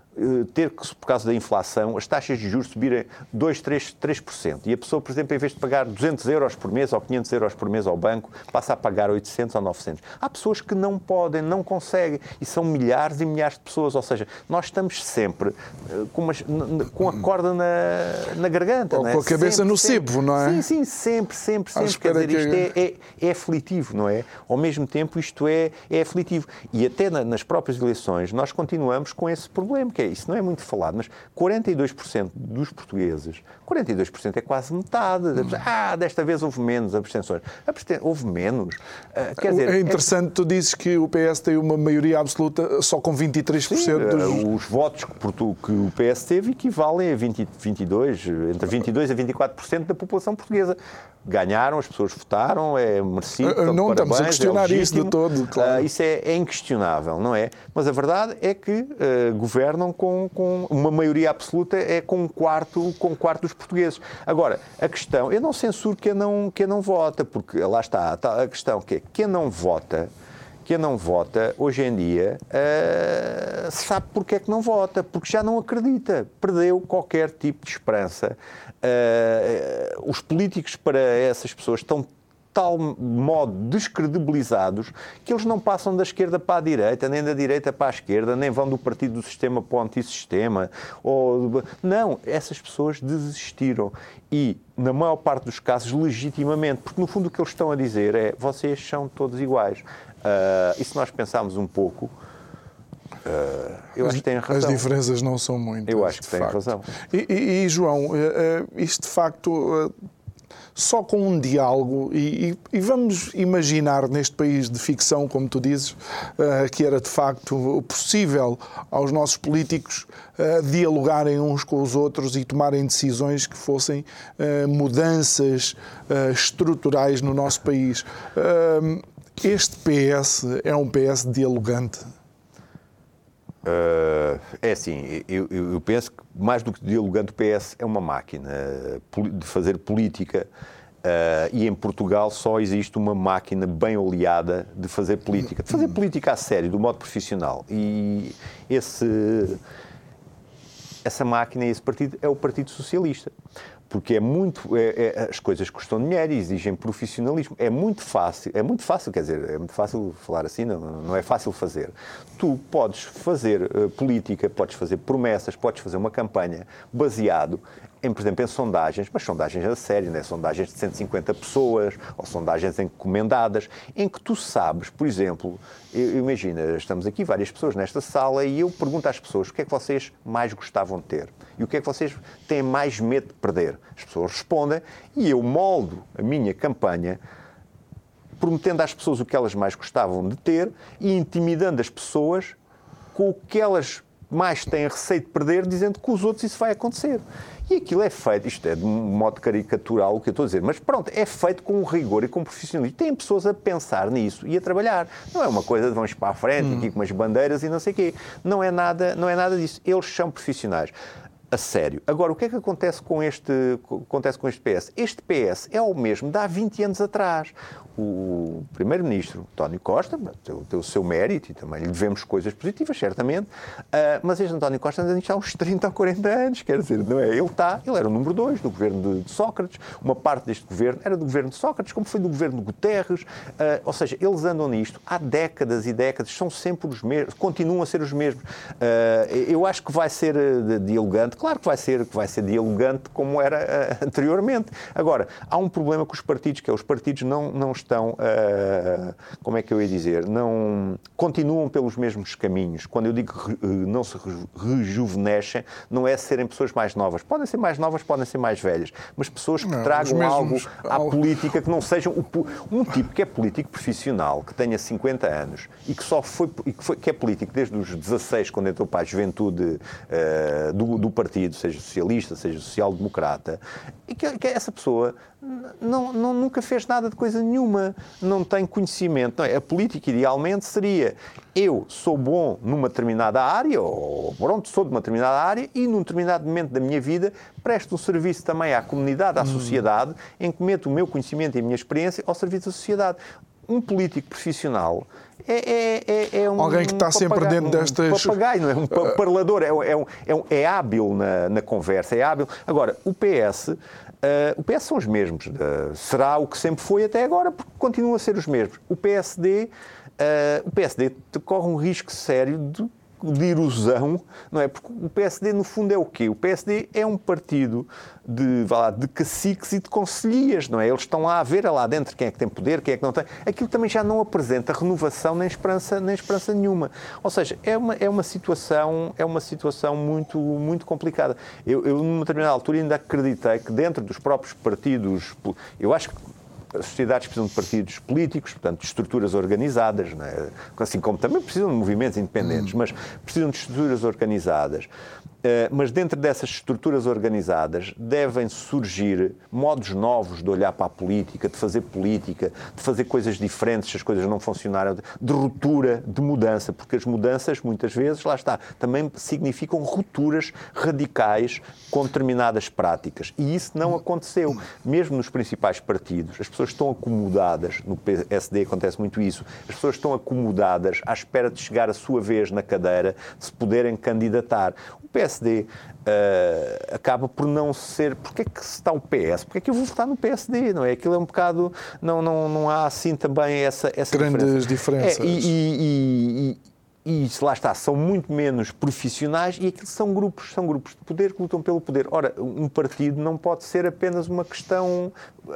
ter que, por causa da inflação, as taxas de juros subirem 2, 3, 3%. E a pessoa, por exemplo, em vez de pagar 200 euros por mês ou 500 euros por mês ao banco, passa a pagar 800 ou 900. Há pessoas que não podem, não conseguem. E são milhares e milhares de pessoas. Ou seja, nós estamos sempre eh, com, uma, com a corda na, na garganta. Ou é? com a cabeça sempre, no cepo, não é? Sim, sim, sempre, sempre, sempre. Quer dizer, isto que... é, é, é, aflitivo, não é? Ao mesmo tempo, isto é, é aflitivo. E até na, nas próprias eleições, nós continuamos com esse problema, que é isso, não é muito falado, mas 42% dos portugueses, 42% é quase metade. Ah, desta vez houve menos abstenções. Houve menos. Ah, quer dizer, é interessante, é... tu dizes que o PS tem uma maioria absoluta só com 23% Sim, dos... Ah, os votos que o PS teve equivalem a 20, 22, entre 22% a 24% da população portuguesa ganharam, as pessoas votaram, é merecido. Uh, não parabéns, estamos a questionar é isso de todo, claro. Uh, isso é, é, inquestionável, não é? Mas a verdade é que uh, com, com, uma maioria absoluta, é com um quarto, com um quarto dos portugueses. Agora, a questão, eu não censuro quem não, quem não vota, porque lá está, está a questão que é, quem não vota quem não vota, hoje em dia, uh, sabe porque é que não vota, porque já não acredita, perdeu qualquer tipo de esperança. Uh, os políticos para essas pessoas estão tal modo descredibilizados que eles não passam da esquerda para a direita, nem da direita para a esquerda, nem vão do partido do sistema para o antissistema. Ou... Não, essas pessoas desistiram. E, na maior parte dos casos, legitimamente, porque no fundo o que eles estão a dizer é vocês são todos iguais. Uh, e se nós pensarmos um pouco, uh, eu acho que tem razão. As diferenças não são muitas. Eu acho que tem razão. E, e, e João, uh, isto de facto só com um diálogo, e, e, vamos imaginar neste país de ficção, como tu dizes, uh, que era de facto possível aos nossos políticos uh, dialogarem uns com os outros e tomarem decisões que fossem uh, mudanças estruturais no nosso país. Este PS é um PS dialogante? Uh, é assim, eu, eu, penso que mais do que dialogante, o PS é uma máquina de fazer política. Uh, e em Portugal só existe uma máquina bem oleada de fazer política, de fazer política a sério, do modo profissional. E esse, essa máquina, esse partido, é o Partido Socialista porque é muito é, é, as coisas custam dinheiro e exigem profissionalismo. É muito fácil é muito fácil quer dizer é muito fácil falar assim não, não é fácil fazer. Tu podes fazer uh, política podes fazer promessas podes fazer uma campanha baseado em, por exemplo, em sondagens, mas sondagens a sério, né? sondagens de 150 pessoas ou sondagens encomendadas, em que tu sabes, por exemplo, imagina, estamos aqui várias pessoas nesta sala e eu pergunto às pessoas o que é que vocês mais gostavam de ter e o que é que vocês têm mais medo de perder. As pessoas respondem e eu moldo a minha campanha prometendo às pessoas o que elas mais gostavam de ter e intimidando as pessoas com o que elas mais têm receio de perder, dizendo que com os outros isso vai acontecer. E aquilo é feito, isto é de um modo caricatural o que eu estou a dizer, mas pronto, é feito com rigor e com profissionalismo. Tem pessoas a pensar nisso e a trabalhar. Não é uma coisa de vamos para a frente, hum. aqui com umas bandeiras e não sei o quê. Não é nada, não é nada disso. Eles são profissionais a sério. Agora, o que é que acontece com este, acontece com este PS? Este PS é o mesmo de há 20 anos atrás o Primeiro-Ministro, António Costa, tem, o seu mérito e também lhe devemos coisas positivas, certamente, uh, mas este António Costa anda nisto há uns 30 ou 40 anos, quer dizer, não é? Ele está, ele era o número 2 do governo de, de, Sócrates, uma parte deste governo era do governo de Sócrates, como foi do governo de Guterres, uh, ou seja, eles andam nisto há décadas e décadas, são sempre os mesmos, continuam a ser os mesmos. Uh, eu acho que vai ser dialogante, claro que vai ser, que vai ser dialogante como era anteriormente. Agora, há um problema com os partidos, que é os partidos não, não estão, uh, como é que eu ia dizer, não continuam pelos mesmos caminhos. Quando eu digo que não se rejuvenescem, não é serem pessoas mais novas. Podem ser mais novas, podem ser mais velhas, mas pessoas que não, tragam algo à política que não sejam um tipo que é político profissional, que tenha 50 anos e que só foi, e que, foi, que é político desde os 16, quando entrou para a juventude uh, do, do, partido, seja socialista, seja social-democrata, e que, que, essa pessoa não, não, nunca fez nada de coisa nenhuma, não tem conhecimento. Não é? A política, idealmente, seria eu sou bom numa determinada área, ou pronto, sou de uma determinada área, e num determinado momento da minha vida presto um serviço também à comunidade, à hum. sociedade, em que meto o meu conhecimento e a minha experiência ao serviço da sociedade. Um político profissional é, é, é, é um. Alguém que está sempre dentro destas. Um papagaio, não é? Um parlador, é, é, um, é, é hábil na, na, conversa, é hábil. Agora, o PS. Uh, o PS são os mesmos. Uh, será o que sempre foi até agora, porque continuam a ser os mesmos. O PSD, uh, o PSD corre um risco sério de de erosão, não é? Porque o PSD, no fundo, é o quê? O PSD é um partido de, lá, de caciques e de conselhias, não é? Eles estão lá a ver lá dentro quem é que tem poder, quem é que não tem. Aquilo também já não apresenta renovação nem esperança, nem esperança nenhuma. Ou seja, é uma, é uma situação, é uma situação muito, muito complicada. Eu, eu, numa determinada altura, ainda acreditei que dentro dos próprios partidos, eu acho que as sociedades precisam de partidos políticos, portanto, de estruturas organizadas, é? assim como também precisam de movimentos independentes, mas precisam de estruturas organizadas. Eh, mas dentro dessas estruturas organizadas devem surgir modos novos de olhar para a política, de fazer política, de fazer coisas diferentes se as coisas não funcionaram, de ruptura, de mudança, porque as mudanças, muitas vezes, lá está, também significam rupturas radicais com determinadas práticas. E isso não aconteceu. Mesmo nos principais partidos, as pessoas estão acomodadas, no PSD acontece muito isso, as pessoas estão acomodadas à espera de chegar a sua vez na cadeira, de se poderem candidatar. PSD uh, eh, acaba por não ser. Porquê é que está o PS? Porquê é que eu vou votar no PSD? Não é? Aquilo é um bocado. Não, não, não há assim também essa, essa Grandes diferença. diferenças. É, e, e, e lá está, são muito menos profissionais e aquilo são grupos, são grupos de poder que lutam pelo poder. Ora, um partido não pode ser apenas uma questão,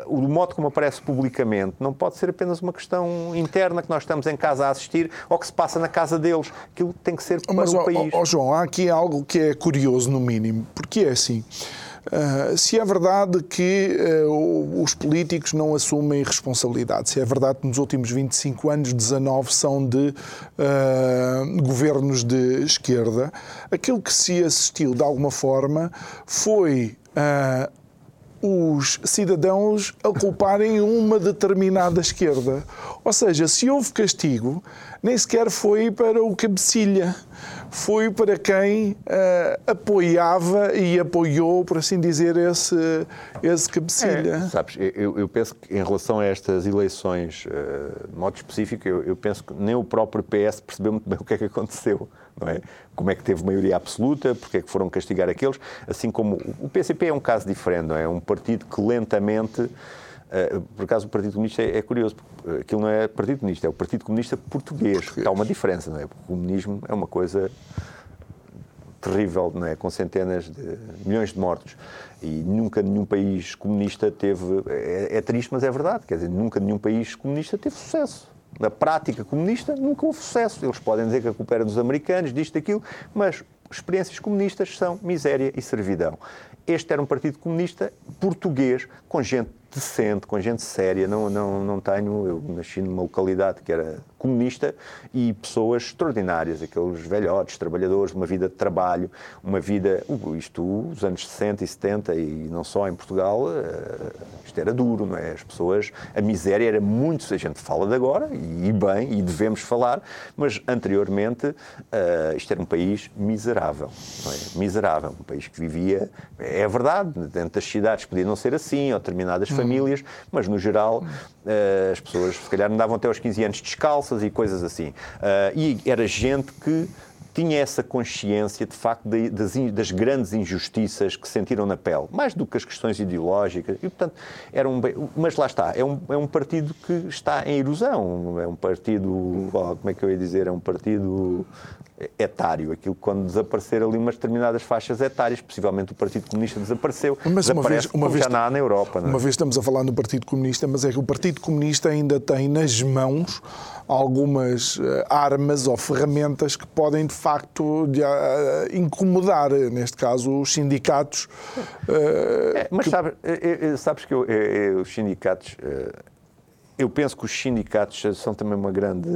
o modo como aparece publicamente, não pode ser apenas uma questão interna que nós estamos em casa a assistir ou que se passa na casa deles. Aquilo tem que ser para Mas, o ó, país. Ó, João, há aqui algo que é curioso, no mínimo, porque é assim. Uh, se é verdade que uh, os políticos não assumem responsabilidade, se é verdade que nos últimos 25 anos 19 são de uh, governos de esquerda, aquilo que se assistiu de alguma forma foi os cidadãos a culparem uma determinada esquerda. Ou seja, se houve castigo, nem sequer foi para o cabecilha, foi para quem uh, apoiava e apoiou, por assim dizer, esse, esse cabecilha. É, sabes, eu, eu, penso que em relação a estas eleições, uh, de modo específico, eu, eu penso que nem o próprio PS percebeu muito bem o que é que aconteceu não é? Como é que teve maioria absoluta, porque é que foram castigar aqueles, assim como o PCP é um caso diferente, não é? É um partido que lentamente por acaso o Partido Comunista é, é, curioso, porque aquilo não é Partido Comunista, é o Partido Comunista Português. português. Há uma diferença, não é? Porque o comunismo é uma coisa terrível, não é? Com centenas de milhões de mortos. E nunca nenhum país comunista teve. É, é triste, mas é verdade. Quer dizer, nunca nenhum país comunista teve sucesso na prática comunista, nunca houve sucesso. Eles podem dizer que a culpa era dos americanos, disto, daquilo, mas experiências comunistas são miséria e servidão. Este era um partido comunista português, com gente decente, com gente séria. Não, não, não tenho. Eu nasci numa localidade que era comunista e pessoas extraordinárias, aqueles velhotes, trabalhadores, uma vida de trabalho, uma vida. Uh, isto, os anos 60 e 70, e não só em Portugal, uh, isto era duro, não é? As pessoas. A miséria era muito. A gente fala de agora, e bem, e devemos falar, mas anteriormente uh, isto era um país miserável, não é? Miserável. Um país que vivia. É verdade, dentro das cidades podia não ser assim, ou determinadas hum. famílias, mas no geral as pessoas, se calhar, andavam até aos 15 anos descalças e coisas assim. Uh, e era gente que tinha essa consciência, de facto, de, das, das, grandes injustiças que sentiram na pele, mais do que as questões ideológicas. E, portanto, era um, mas lá está, é um, é um partido que está em erosão. É um partido, como é que eu ia dizer, é um partido etário, aquilo quando desaparecer ali umas determinadas faixas etárias, possivelmente o Partido Comunista desapareceu, mas uma vez, uma vez, já não há na Europa. Não é? Uma vez estamos a falar no Partido Comunista, mas é que o Partido Comunista ainda tem nas mãos algumas eh, armas ou ferramentas que podem de facto eh, incomodar, neste caso, os sindicatos. Eh, é, mas que... sabe, sabes que eu, eu, os sindicatos eu penso que os sindicatos são também uma grande.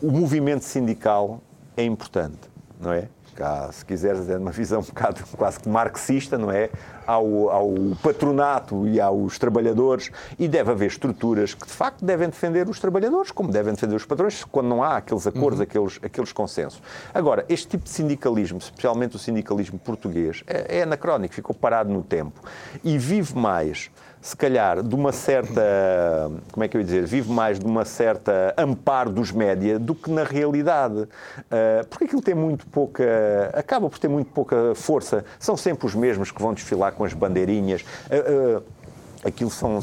O movimento sindical é importante, não é? há, se quiseres, é uma visão um bocado quase que marxista, não é? Ao, ao patronato e aos trabalhadores, e deve haver estruturas que de facto devem defender os trabalhadores, como devem defender os patrões, quando não há aqueles acordos, uhum. aqueles, aqueles consensos. Agora, este tipo de sindicalismo, especialmente o sindicalismo português, é, é anacrónico, ficou parado no tempo e vive mais se calhar, de uma certa, como é que eu ia dizer, vive mais de uma certa amparo dos média do que na realidade. Uh, porque aquilo tem muito pouca, acaba por ter muito pouca força. São sempre os mesmos que vão desfilar com as bandeirinhas. Uh, uh, aquilo são,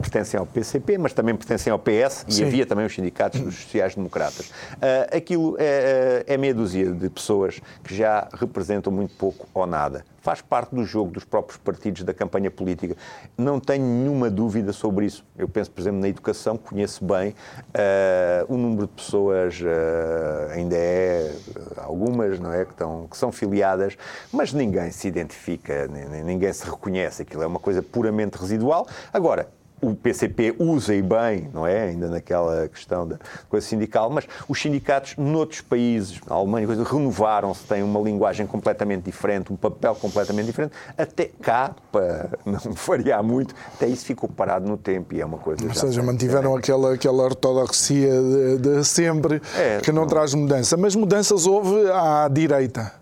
pertencem ao PCP, mas também pertencem ao PS Sim. e havia também os sindicatos dos sociais-democratas. Uh, aquilo é, é meia dúzia de pessoas que já representam muito pouco ou nada faz parte do jogo dos próprios partidos da campanha política. Não tenho nenhuma dúvida sobre isso. Eu penso, por exemplo, na educação, conheço bem uh, o número de pessoas, uh, ainda é algumas, não é, que, estão, que são filiadas, mas ninguém se identifica, ninguém se reconhece. Aquilo é uma coisa puramente residual. Agora, o PCP usa e bem, não é? Ainda naquela questão da coisa sindical, mas os sindicatos noutros países, na Alemanha, renovaram-se, têm uma linguagem completamente diferente, um papel completamente diferente. Até cá, para não variar muito, até isso ficou parado no tempo e é uma coisa. Ou seja, mantiveram aquela, aquela ortodoxia de, de sempre é, que não, não traz mudança. Mas mudanças houve à direita.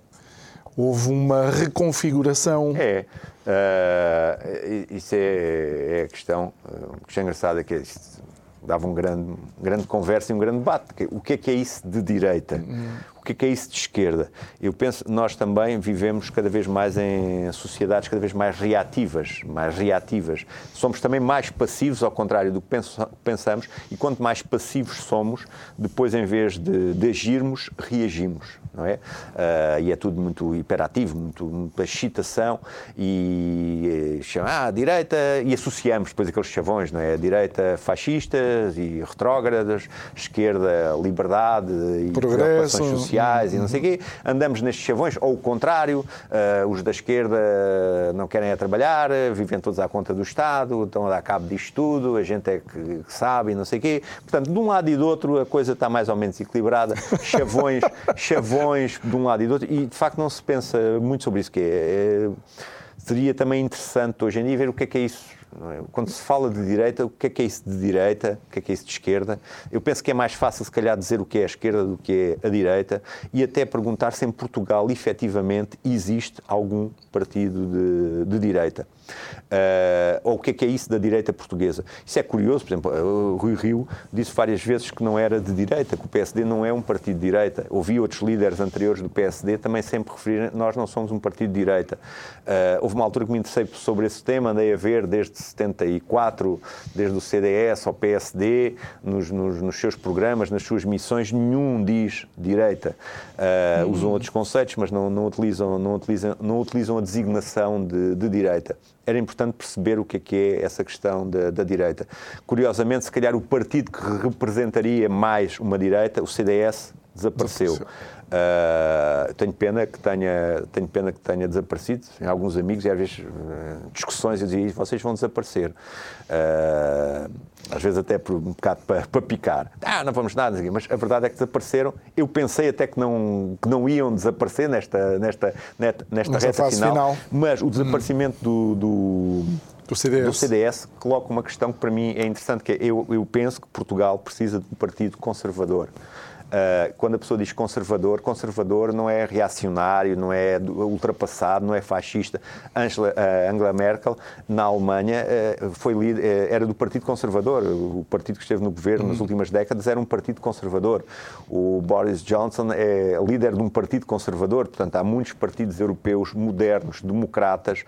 Houve uma reconfiguração. É. Uh, isso é, é, a questão, uh, que é engraçada, que é isto, dava um grande, grande conversa e um grande debate. O que é que é isso de direita? O que é que é isso de esquerda? Eu penso nós também vivemos cada vez mais em sociedades cada vez mais reativas, mais reativas. Somos também mais passivos, ao contrário do que pensamos, e quanto mais passivos somos, depois, em vez de, de agirmos, reagimos não é? Uh, e é tudo muito hiperativo, muito, muita excitação e chama ah, a direita e associamos depois aqueles chavões, não é? A direita fascistas e retrógradas, esquerda liberdade e preocupações sociais uhum. e não sei o quê. Andamos nestes chavões, ou o contrário, uh, os da esquerda não querem é trabalhar, vivem todos à conta do Estado, estão a dar cabo disto tudo, a gente é que sabe e não sei o quê. Portanto, de um lado e do outro a coisa está mais ou menos equilibrada, chavões, chavões de um lado e do outro, e de facto não se pensa muito sobre isso, que é, é seria também interessante hoje em dia ver o que é que é isso é? Quando se fala de direita, o que é que é isso de direita? O que é que é isso de esquerda? Eu penso que é mais fácil, se calhar, dizer o que é a esquerda do que é a direita e até perguntar se em Portugal, efetivamente, existe algum partido de, de direita. Uh, ou o que é que é isso da direita portuguesa? Isso é curioso, por exemplo, o Rui Rio disse várias vezes que não era de direita, que o PSD não é um partido de direita. Ouvi outros líderes anteriores do PSD também sempre referirem nós não somos um partido de direita. Uh, houve uma altura que me interessei sobre esse tema, andei a ver desde 74, desde o CDS ao PSD, nos, nos, nos seus programas, nas suas missões, nenhum diz direita. Uh, Usam outros conceitos, mas não, não, utilizam, não, utilizam, não utilizam a designação de, de direita era importante perceber o que é que é essa questão da, da, direita. Curiosamente, se calhar o partido que representaria mais uma direita, o CDS, desapareceu. desapareceu. Uh, tenho pena que tenha tenho pena que tenha desaparecido Tenho alguns amigos e às vezes uh, discussões eu dizia vocês vão desaparecer uh, às vezes até por um bocado para, para picar ah não vamos nada mas a verdade é que desapareceram eu pensei até que não que não iam desaparecer nesta nesta nesta, nesta reta final, final, mas o desaparecimento hum. do, do do CDS. do CDS coloca uma questão que para mim é interessante, que é, eu, eu penso que Portugal precisa de um partido conservador. Uh, quando a pessoa diz conservador, conservador não é reacionário, não é ultrapassado, não é fascista. Angela, uh, Angela Merkel, na Alemanha, uh, foi líder, era do Partido Conservador. O partido que esteve no governo nas uhum. últimas décadas era um partido conservador. O Boris Johnson é líder de um partido conservador. Portanto, há muitos partidos europeus modernos, democratas,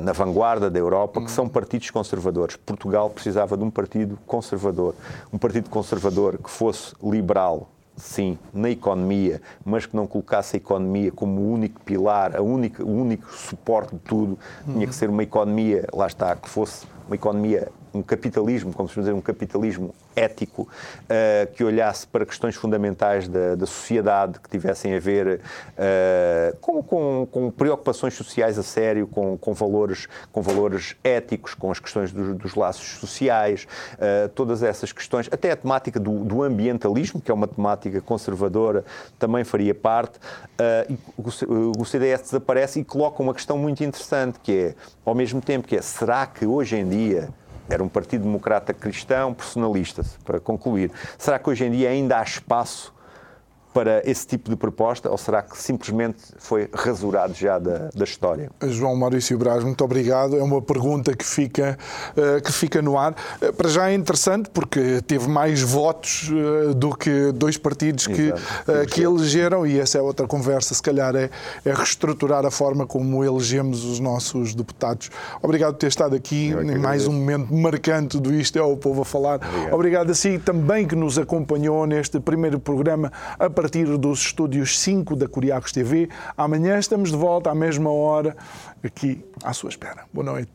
na vanguarda da Europa, que são uhum. partidos conservadores. Portugal precisava de um partido conservador. Um partido conservador que fosse liberal sim, na economia, mas que não colocasse a economia como o único pilar, a única, o único suporte de tudo, tinha que ser uma economia, lá está, que fosse uma economia um capitalismo, como se dizer, um capitalismo ético, uh, que olhasse para questões fundamentais da, da sociedade, que tivessem a ver uh, com, com, com, preocupações sociais a sério, com, com, valores, com valores éticos, com as questões dos, dos laços sociais, uh, todas essas questões, até a temática do, do, ambientalismo, que é uma temática conservadora, também faria parte. o, o CDS desaparece e coloca uma questão muito interessante, que é, ao mesmo tempo, que é, será que hoje em dia era um Partido Democrata cristão, personalista, para concluir. Será que hoje em dia ainda há espaço para esse tipo de proposta ou será que simplesmente foi rasurado já da, da história? João Maurício Braz, muito obrigado. É uma pergunta que fica, uh, que fica no ar. Uh, para já é interessante porque teve mais votos uh, do que dois partidos que, que elegeram e essa é outra conversa, se calhar é, é reestruturar a forma como elegemos os nossos deputados. Obrigado por ter estado aqui em mais um momento marcante do Isto é o Povo a Falar. Obrigado, obrigado a si também que nos acompanhou neste primeiro programa a partir dos estúdios 5 da Curiacos TV. Amanhã estamos de volta à mesma hora, aqui à sua espera. Boa noite.